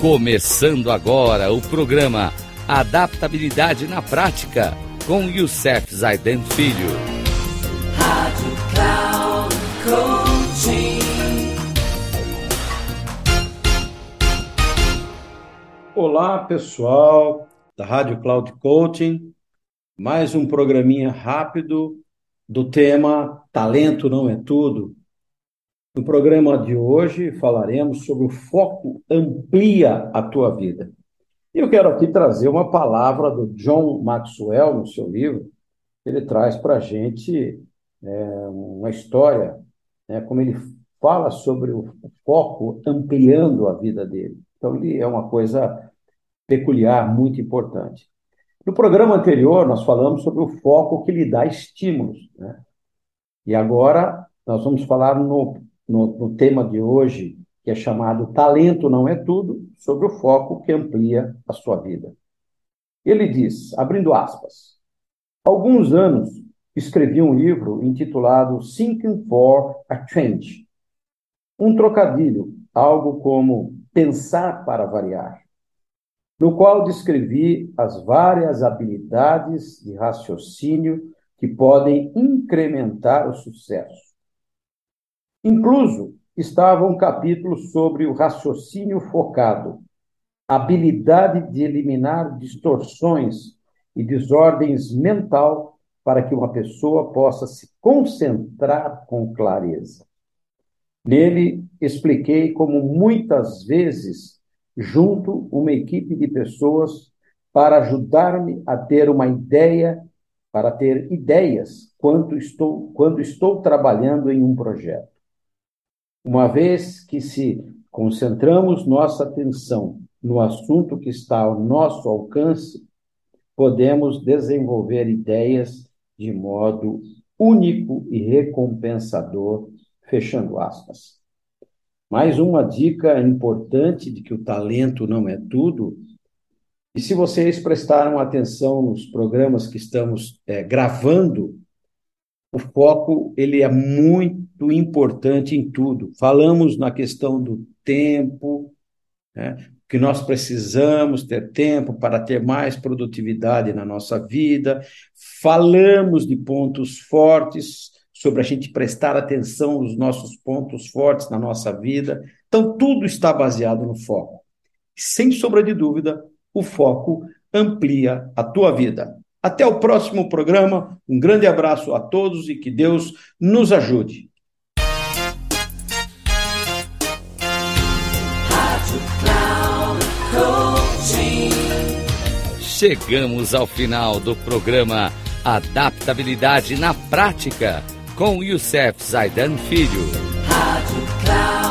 Começando agora o programa Adaptabilidade na Prática com Youssef Zaiden Filho. Rádio Cloud Coaching. Olá, pessoal da Rádio Cloud Coaching. Mais um programinha rápido do tema Talento não é tudo. No programa de hoje falaremos sobre o foco amplia a tua vida. E eu quero aqui trazer uma palavra do John Maxwell no seu livro. Ele traz para a gente é, uma história, né, como ele fala sobre o foco ampliando a vida dele. Então, ele é uma coisa peculiar, muito importante. No programa anterior, nós falamos sobre o foco que lhe dá estímulos. Né? E agora nós vamos falar no no, no tema de hoje, que é chamado Talento Não É Tudo, sobre o foco que amplia a sua vida. Ele diz, abrindo aspas, alguns anos escrevi um livro intitulado Thinking for a Change. Um trocadilho, algo como pensar para variar, no qual descrevi as várias habilidades de raciocínio que podem incrementar o sucesso Incluso estava um capítulo sobre o raciocínio focado, habilidade de eliminar distorções e desordens mental para que uma pessoa possa se concentrar com clareza. Nele, expliquei como muitas vezes junto uma equipe de pessoas para ajudar-me a ter uma ideia, para ter ideias quando estou, quando estou trabalhando em um projeto. Uma vez que se concentramos nossa atenção no assunto que está ao nosso alcance, podemos desenvolver ideias de modo único e recompensador, fechando aspas. Mais uma dica importante de que o talento não é tudo. E se vocês prestaram atenção nos programas que estamos é, gravando, o foco ele é muito importante em tudo. Falamos na questão do tempo, né? que nós precisamos ter tempo para ter mais produtividade na nossa vida. Falamos de pontos fortes, sobre a gente prestar atenção nos nossos pontos fortes na nossa vida. Então, tudo está baseado no foco. Sem sombra de dúvida, o foco amplia a tua vida. Até o próximo programa. Um grande abraço a todos e que Deus nos ajude. Chegamos ao final do programa Adaptabilidade na Prática com Youssef Zaidan Filho. Rádio Cloud